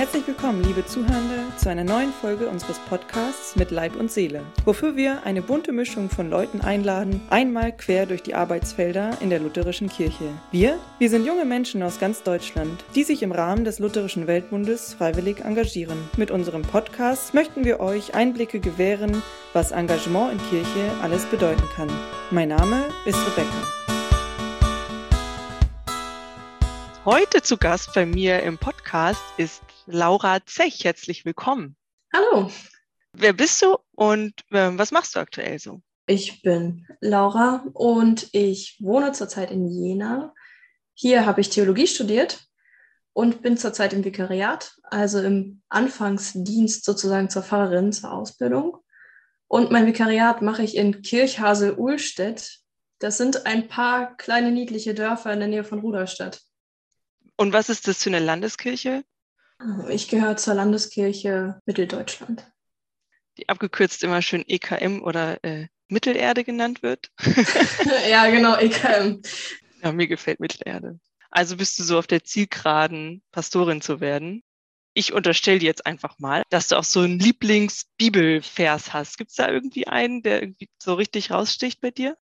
Herzlich willkommen, liebe Zuhörende, zu einer neuen Folge unseres Podcasts mit Leib und Seele, wofür wir eine bunte Mischung von Leuten einladen, einmal quer durch die Arbeitsfelder in der lutherischen Kirche. Wir? Wir sind junge Menschen aus ganz Deutschland, die sich im Rahmen des Lutherischen Weltbundes freiwillig engagieren. Mit unserem Podcast möchten wir euch Einblicke gewähren, was Engagement in Kirche alles bedeuten kann. Mein Name ist Rebecca. Heute zu Gast bei mir im Podcast ist Laura Zech. Herzlich willkommen. Hallo. Wer bist du und äh, was machst du aktuell so? Ich bin Laura und ich wohne zurzeit in Jena. Hier habe ich Theologie studiert und bin zurzeit im Vikariat, also im Anfangsdienst sozusagen zur Pfarrerin zur Ausbildung. Und mein Vikariat mache ich in Kirchhasel-Uhlstedt. Das sind ein paar kleine niedliche Dörfer in der Nähe von Ruderstadt. Und was ist das für eine Landeskirche? Ich gehöre zur Landeskirche Mitteldeutschland. Die abgekürzt immer schön EKM oder äh, Mittelerde genannt wird. ja, genau, EKM. Ja, mir gefällt Mittelerde. Also bist du so auf der Zielgeraden, Pastorin zu werden. Ich unterstelle dir jetzt einfach mal, dass du auch so einen Lieblingsbibelvers hast. Gibt es da irgendwie einen, der irgendwie so richtig raussticht bei dir?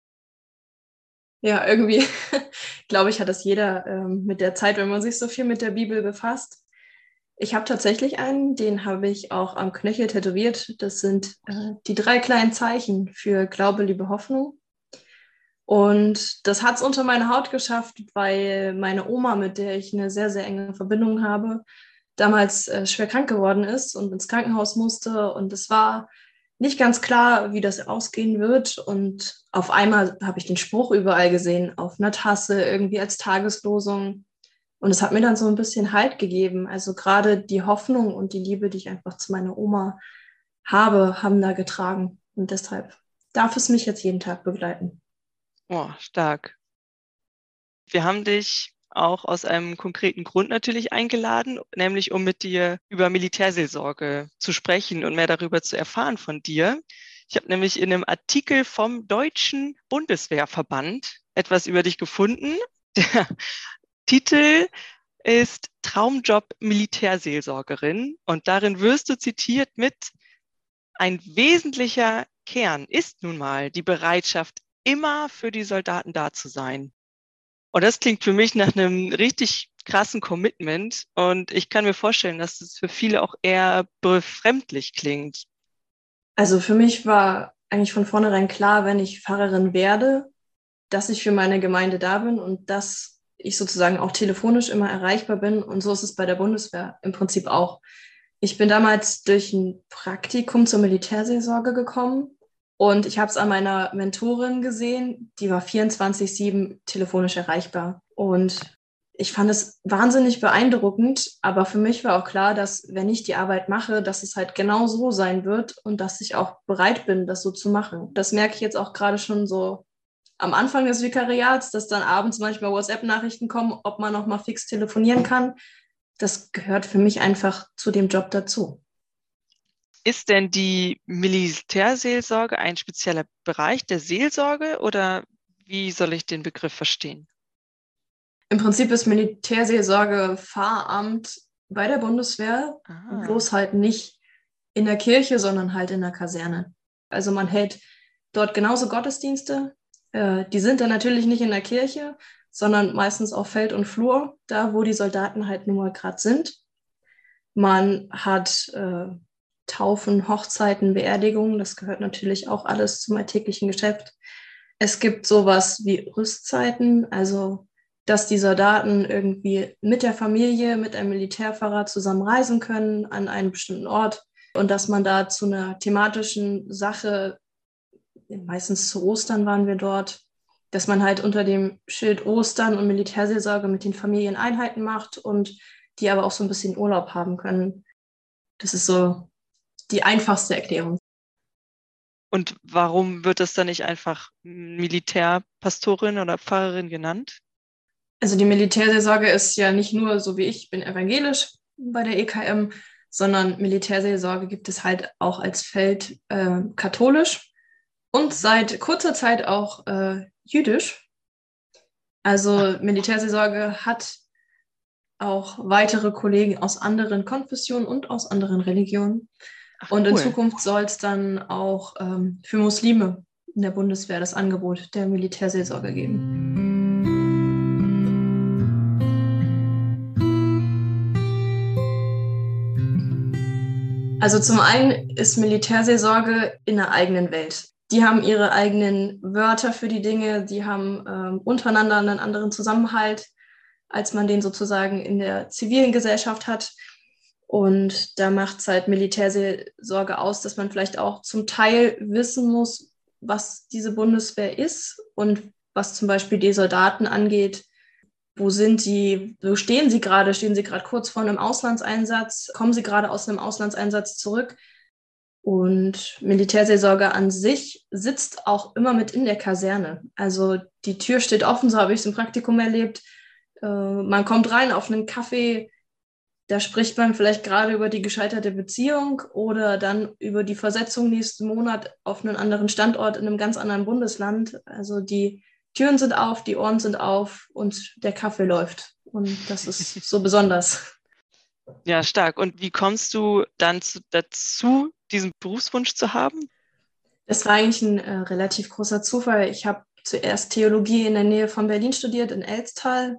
Ja, irgendwie, glaube ich, hat das jeder ähm, mit der Zeit, wenn man sich so viel mit der Bibel befasst. Ich habe tatsächlich einen, den habe ich auch am Knöchel tätowiert. Das sind äh, die drei kleinen Zeichen für Glaube, Liebe, Hoffnung. Und das hat es unter meine Haut geschafft, weil meine Oma, mit der ich eine sehr, sehr enge Verbindung habe, damals äh, schwer krank geworden ist und ins Krankenhaus musste. Und es war nicht ganz klar, wie das ausgehen wird. Und auf einmal habe ich den Spruch überall gesehen, auf einer Tasse, irgendwie als Tageslosung. Und es hat mir dann so ein bisschen Halt gegeben. Also gerade die Hoffnung und die Liebe, die ich einfach zu meiner Oma habe, haben da getragen. Und deshalb darf es mich jetzt jeden Tag begleiten. Oh, stark. Wir haben dich auch aus einem konkreten Grund natürlich eingeladen, nämlich um mit dir über Militärseelsorge zu sprechen und mehr darüber zu erfahren von dir. Ich habe nämlich in einem Artikel vom Deutschen Bundeswehrverband etwas über dich gefunden. Der Titel ist Traumjob Militärseelsorgerin und darin wirst du zitiert mit ein wesentlicher Kern ist nun mal die Bereitschaft, immer für die Soldaten da zu sein. Und das klingt für mich nach einem richtig krassen Commitment. Und ich kann mir vorstellen, dass das für viele auch eher befremdlich klingt. Also für mich war eigentlich von vornherein klar, wenn ich Pfarrerin werde, dass ich für meine Gemeinde da bin und dass ich sozusagen auch telefonisch immer erreichbar bin. Und so ist es bei der Bundeswehr im Prinzip auch. Ich bin damals durch ein Praktikum zur Militärseelsorge gekommen und ich habe es an meiner Mentorin gesehen, die war 24-7 telefonisch erreichbar. Und ich fand es wahnsinnig beeindruckend, aber für mich war auch klar, dass wenn ich die Arbeit mache, dass es halt genau so sein wird und dass ich auch bereit bin, das so zu machen. Das merke ich jetzt auch gerade schon so am Anfang des Vikariats, dass dann abends manchmal WhatsApp-Nachrichten kommen, ob man noch mal fix telefonieren kann. Das gehört für mich einfach zu dem Job dazu. Ist denn die Militärseelsorge ein spezieller Bereich der Seelsorge oder wie soll ich den Begriff verstehen? Im Prinzip ist Militärseelsorge Pfarramt bei der Bundeswehr, Aha. bloß halt nicht in der Kirche, sondern halt in der Kaserne. Also man hält dort genauso Gottesdienste, äh, die sind dann natürlich nicht in der Kirche, sondern meistens auf Feld und Flur, da wo die Soldaten halt nun mal gerade sind. Man hat äh, Taufen, Hochzeiten, Beerdigungen, das gehört natürlich auch alles zum alltäglichen Geschäft. Es gibt sowas wie Rüstzeiten, also dass die Soldaten irgendwie mit der Familie, mit einem Militärfahrer zusammen reisen können an einen bestimmten Ort und dass man da zu einer thematischen Sache meistens zu Ostern waren wir dort, dass man halt unter dem Schild Ostern und Militärseelsorge mit den Familien Einheiten macht und die aber auch so ein bisschen Urlaub haben können. Das ist so die einfachste Erklärung. Und warum wird das dann nicht einfach Militärpastorin oder Pfarrerin genannt? Also die Militärseelsorge ist ja nicht nur so wie ich, ich bin evangelisch bei der EKM, sondern Militärseelsorge gibt es halt auch als Feld äh, katholisch und seit kurzer Zeit auch äh, jüdisch. Also Militärseelsorge hat auch weitere Kollegen aus anderen Konfessionen und aus anderen Religionen. Ach, und cool. in Zukunft soll es dann auch ähm, für Muslime in der Bundeswehr das Angebot der Militärseelsorge geben. Also zum einen ist Militärseelsorge in der eigenen Welt. Die haben ihre eigenen Wörter für die Dinge, die haben ähm, untereinander einen anderen Zusammenhalt, als man den sozusagen in der zivilen Gesellschaft hat. Und da macht es halt Militärseelsorge aus, dass man vielleicht auch zum Teil wissen muss, was diese Bundeswehr ist und was zum Beispiel die Soldaten angeht, wo sind sie? Wo stehen sie gerade? Stehen sie gerade kurz vor einem Auslandseinsatz? Kommen sie gerade aus einem Auslandseinsatz zurück? Und Militärseelsorge an sich sitzt auch immer mit in der Kaserne. Also die Tür steht offen, so habe ich es im Praktikum erlebt. Äh, man kommt rein auf einen Kaffee, da spricht man vielleicht gerade über die gescheiterte Beziehung oder dann über die Versetzung nächsten Monat auf einen anderen Standort in einem ganz anderen Bundesland. Also die Türen sind auf, die Ohren sind auf und der Kaffee läuft. Und das ist so besonders. Ja, stark. Und wie kommst du dann zu, dazu, diesen Berufswunsch zu haben? Das war eigentlich ein äh, relativ großer Zufall. Ich habe zuerst Theologie in der Nähe von Berlin studiert, in Elstal.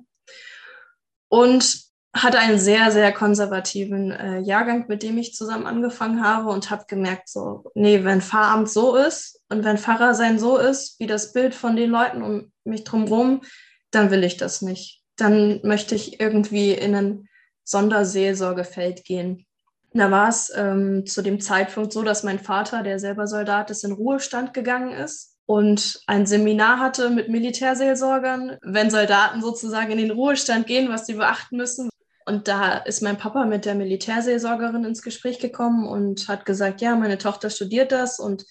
Und hatte einen sehr, sehr konservativen äh, Jahrgang, mit dem ich zusammen angefangen habe und habe gemerkt, so, nee, wenn Pfarramt so ist und wenn Pfarrer sein so ist, wie das Bild von den Leuten um mich drumherum, dann will ich das nicht. Dann möchte ich irgendwie in ein Sonderseelsorgefeld gehen. Da war es ähm, zu dem Zeitpunkt so, dass mein Vater, der selber Soldat ist, in Ruhestand gegangen ist und ein Seminar hatte mit Militärseelsorgern, wenn Soldaten sozusagen in den Ruhestand gehen, was sie beachten müssen, und da ist mein Papa mit der Militärseelsorgerin ins Gespräch gekommen und hat gesagt, ja, meine Tochter studiert das und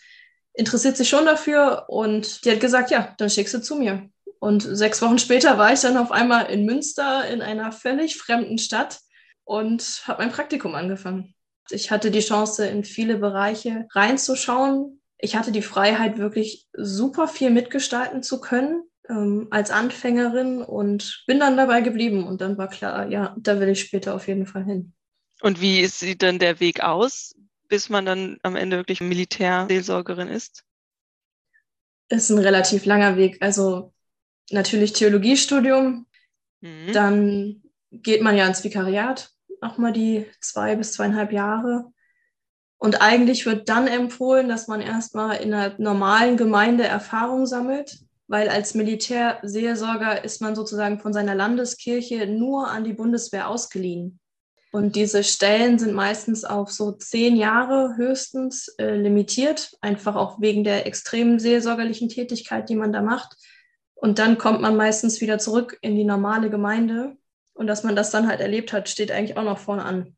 interessiert sich schon dafür. Und die hat gesagt, ja, dann schickst du zu mir. Und sechs Wochen später war ich dann auf einmal in Münster in einer völlig fremden Stadt und habe mein Praktikum angefangen. Ich hatte die Chance, in viele Bereiche reinzuschauen. Ich hatte die Freiheit, wirklich super viel mitgestalten zu können ähm, als Anfängerin und bin dann dabei geblieben. Und dann war klar, ja, da will ich später auf jeden Fall hin. Und wie sieht dann der Weg aus, bis man dann am Ende wirklich Militärseelsorgerin ist? Ist ein relativ langer Weg. Also natürlich Theologiestudium, mhm. dann geht man ja ins Vikariat, auch mal die zwei bis zweieinhalb Jahre. Und eigentlich wird dann empfohlen, dass man erstmal in einer normalen Gemeinde Erfahrung sammelt weil als Militärseelsorger ist man sozusagen von seiner Landeskirche nur an die Bundeswehr ausgeliehen. Und diese Stellen sind meistens auf so zehn Jahre höchstens äh, limitiert, einfach auch wegen der extremen seelsorgerlichen Tätigkeit, die man da macht. Und dann kommt man meistens wieder zurück in die normale Gemeinde. Und dass man das dann halt erlebt hat, steht eigentlich auch noch vorne an.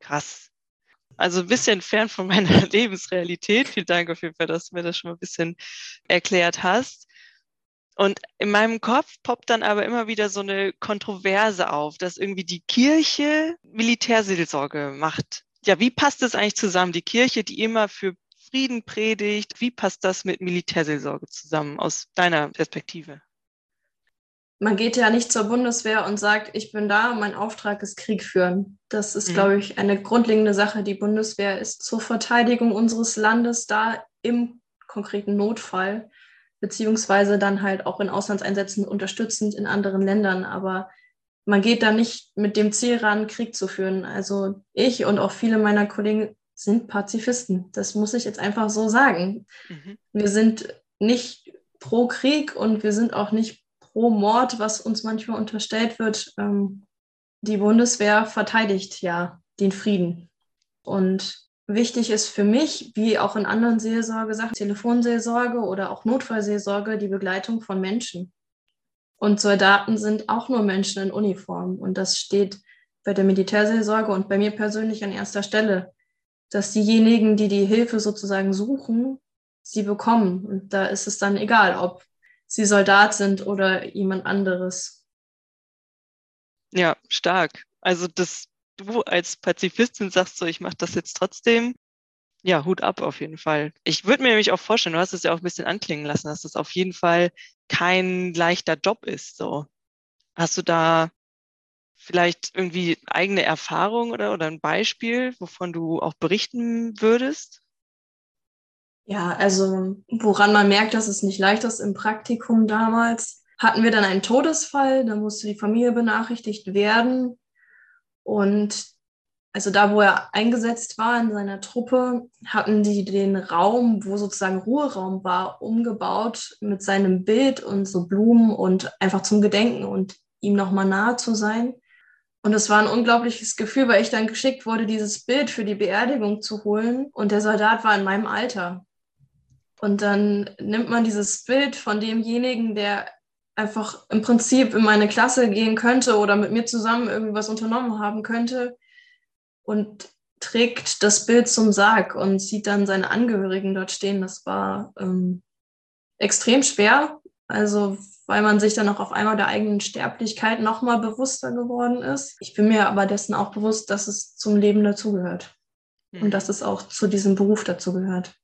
Krass. Also ein bisschen fern von meiner Lebensrealität. Vielen Dank auf jeden Fall, dass du mir das schon mal ein bisschen erklärt hast. Und in meinem Kopf poppt dann aber immer wieder so eine Kontroverse auf, dass irgendwie die Kirche Militärseelsorge macht. Ja, wie passt das eigentlich zusammen? Die Kirche, die immer für Frieden predigt, wie passt das mit Militärseelsorge zusammen aus deiner Perspektive? Man geht ja nicht zur Bundeswehr und sagt, ich bin da, mein Auftrag ist Krieg führen. Das ist, mhm. glaube ich, eine grundlegende Sache. Die Bundeswehr ist zur Verteidigung unseres Landes da im konkreten Notfall beziehungsweise dann halt auch in Auslandseinsätzen unterstützend in anderen Ländern. Aber man geht da nicht mit dem Ziel ran, Krieg zu führen. Also ich und auch viele meiner Kollegen sind Pazifisten. Das muss ich jetzt einfach so sagen. Mhm. Wir sind nicht pro Krieg und wir sind auch nicht pro Mord, was uns manchmal unterstellt wird. Ähm, die Bundeswehr verteidigt ja den Frieden. Und Wichtig ist für mich, wie auch in anderen Seelsorgesachen, Telefonseelsorge oder auch Notfallseelsorge, die Begleitung von Menschen. Und Soldaten sind auch nur Menschen in Uniform. Und das steht bei der Militärseelsorge und bei mir persönlich an erster Stelle, dass diejenigen, die die Hilfe sozusagen suchen, sie bekommen. Und da ist es dann egal, ob sie Soldat sind oder jemand anderes. Ja, stark. Also das du als Pazifistin sagst so, ich mache das jetzt trotzdem, ja, Hut ab auf jeden Fall. Ich würde mir nämlich auch vorstellen, du hast es ja auch ein bisschen anklingen lassen, dass das auf jeden Fall kein leichter Job ist. So. Hast du da vielleicht irgendwie eigene Erfahrung oder, oder ein Beispiel, wovon du auch berichten würdest? Ja, also woran man merkt, dass es nicht leicht ist im Praktikum damals, hatten wir dann einen Todesfall, da musste die Familie benachrichtigt werden. Und also da, wo er eingesetzt war in seiner Truppe, hatten die den Raum, wo sozusagen Ruheraum war, umgebaut mit seinem Bild und so Blumen und einfach zum Gedenken und ihm nochmal nahe zu sein. Und es war ein unglaubliches Gefühl, weil ich dann geschickt wurde, dieses Bild für die Beerdigung zu holen. Und der Soldat war in meinem Alter. Und dann nimmt man dieses Bild von demjenigen, der einfach im Prinzip in meine Klasse gehen könnte oder mit mir zusammen irgendwas unternommen haben könnte und trägt das Bild zum Sarg und sieht dann seine Angehörigen dort stehen. Das war ähm, extrem schwer, also weil man sich dann auch auf einmal der eigenen Sterblichkeit nochmal bewusster geworden ist. Ich bin mir aber dessen auch bewusst, dass es zum Leben dazugehört mhm. und dass es auch zu diesem Beruf dazugehört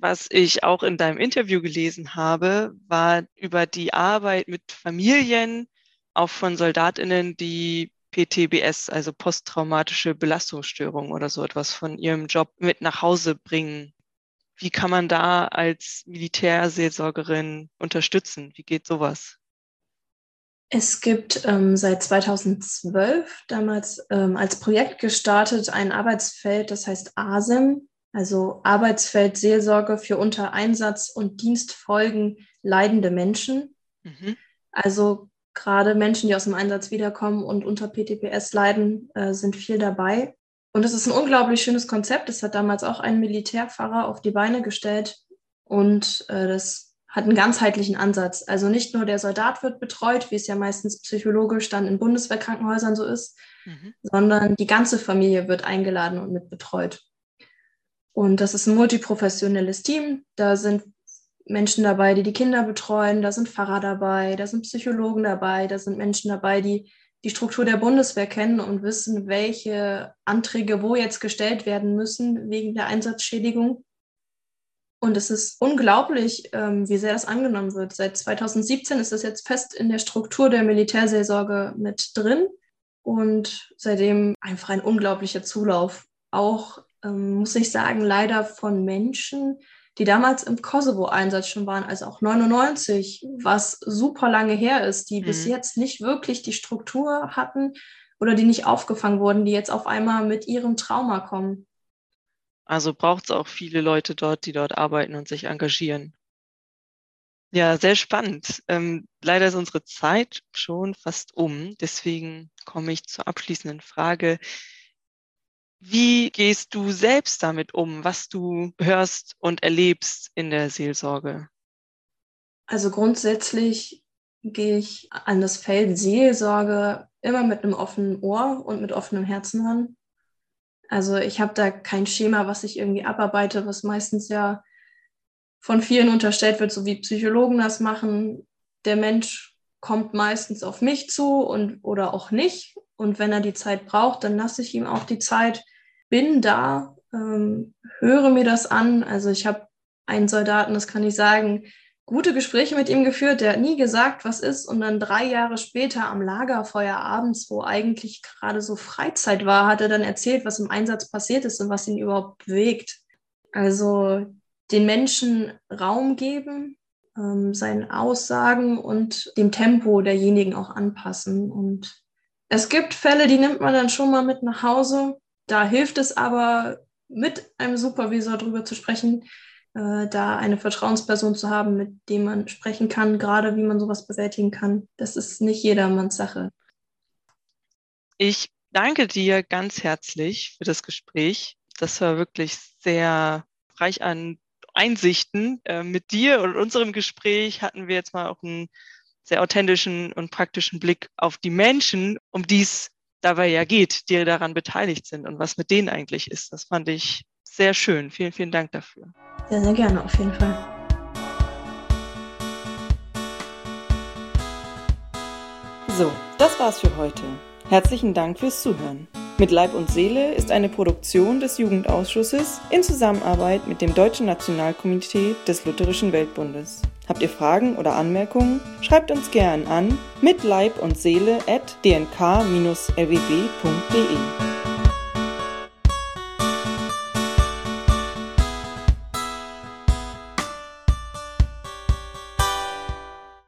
was ich auch in deinem Interview gelesen habe, war über die Arbeit mit Familien, auch von Soldatinnen, die PTBS, also posttraumatische Belastungsstörung oder so etwas von ihrem Job mit nach Hause bringen. Wie kann man da als Militärseelsorgerin unterstützen? Wie geht sowas? Es gibt ähm, seit 2012 damals ähm, als Projekt gestartet ein Arbeitsfeld, das heißt ASEM, also Arbeitsfeld Seelsorge für unter Einsatz und Dienstfolgen leidende Menschen. Mhm. Also gerade Menschen, die aus dem Einsatz wiederkommen und unter PTPS leiden, äh, sind viel dabei. Und es ist ein unglaublich schönes Konzept. Das hat damals auch ein Militärpfarrer auf die Beine gestellt. Und äh, das hat einen ganzheitlichen Ansatz. Also nicht nur der Soldat wird betreut, wie es ja meistens psychologisch dann in Bundeswehrkrankenhäusern so ist, mhm. sondern die ganze Familie wird eingeladen und mit betreut. Und das ist ein multiprofessionelles Team. Da sind Menschen dabei, die die Kinder betreuen, da sind Pfarrer dabei, da sind Psychologen dabei, da sind Menschen dabei, die die Struktur der Bundeswehr kennen und wissen, welche Anträge wo jetzt gestellt werden müssen wegen der Einsatzschädigung. Und es ist unglaublich, ähm, wie sehr das angenommen wird. Seit 2017 ist das jetzt fest in der Struktur der Militärseelsorge mit drin und seitdem einfach ein unglaublicher Zulauf. Auch ähm, muss ich sagen, leider von Menschen, die damals im Kosovo-Einsatz schon waren, also auch 99, was super lange her ist, die mhm. bis jetzt nicht wirklich die Struktur hatten oder die nicht aufgefangen wurden, die jetzt auf einmal mit ihrem Trauma kommen. Also braucht es auch viele Leute dort, die dort arbeiten und sich engagieren. Ja, sehr spannend. Ähm, leider ist unsere Zeit schon fast um. Deswegen komme ich zur abschließenden Frage. Wie gehst du selbst damit um, was du hörst und erlebst in der Seelsorge? Also grundsätzlich gehe ich an das Feld Seelsorge immer mit einem offenen Ohr und mit offenem Herzen ran. Also ich habe da kein Schema, was ich irgendwie abarbeite, was meistens ja von vielen unterstellt wird, so wie Psychologen das machen. Der Mensch kommt meistens auf mich zu und oder auch nicht. Und wenn er die Zeit braucht, dann lasse ich ihm auch die Zeit, bin da, ähm, höre mir das an. Also ich habe einen Soldaten, das kann ich sagen, gute Gespräche mit ihm geführt. Der hat nie gesagt, was ist. Und dann drei Jahre später am Lagerfeuer abends, wo eigentlich gerade so Freizeit war, hat er dann erzählt, was im Einsatz passiert ist und was ihn überhaupt bewegt. Also den Menschen Raum geben, ähm, seinen Aussagen und dem Tempo derjenigen auch anpassen. Und es gibt Fälle, die nimmt man dann schon mal mit nach Hause. Da hilft es aber, mit einem Supervisor darüber zu sprechen, äh, da eine Vertrauensperson zu haben, mit dem man sprechen kann, gerade wie man sowas bewältigen kann. Das ist nicht jedermanns Sache. Ich danke dir ganz herzlich für das Gespräch. Das war wirklich sehr reich an Einsichten. Äh, mit dir und unserem Gespräch hatten wir jetzt mal auch einen sehr authentischen und praktischen Blick auf die Menschen, um die es dabei ja geht, die daran beteiligt sind und was mit denen eigentlich ist. Das fand ich sehr schön. Vielen, vielen Dank dafür. Sehr, sehr gerne, auf jeden Fall. So, das war's für heute. Herzlichen Dank fürs Zuhören. Mit Leib und Seele ist eine Produktion des Jugendausschusses in Zusammenarbeit mit dem Deutschen Nationalkomitee des Lutherischen Weltbundes. Habt ihr Fragen oder Anmerkungen? Schreibt uns gern an mit Leib und Seele at dnk-lwb.de.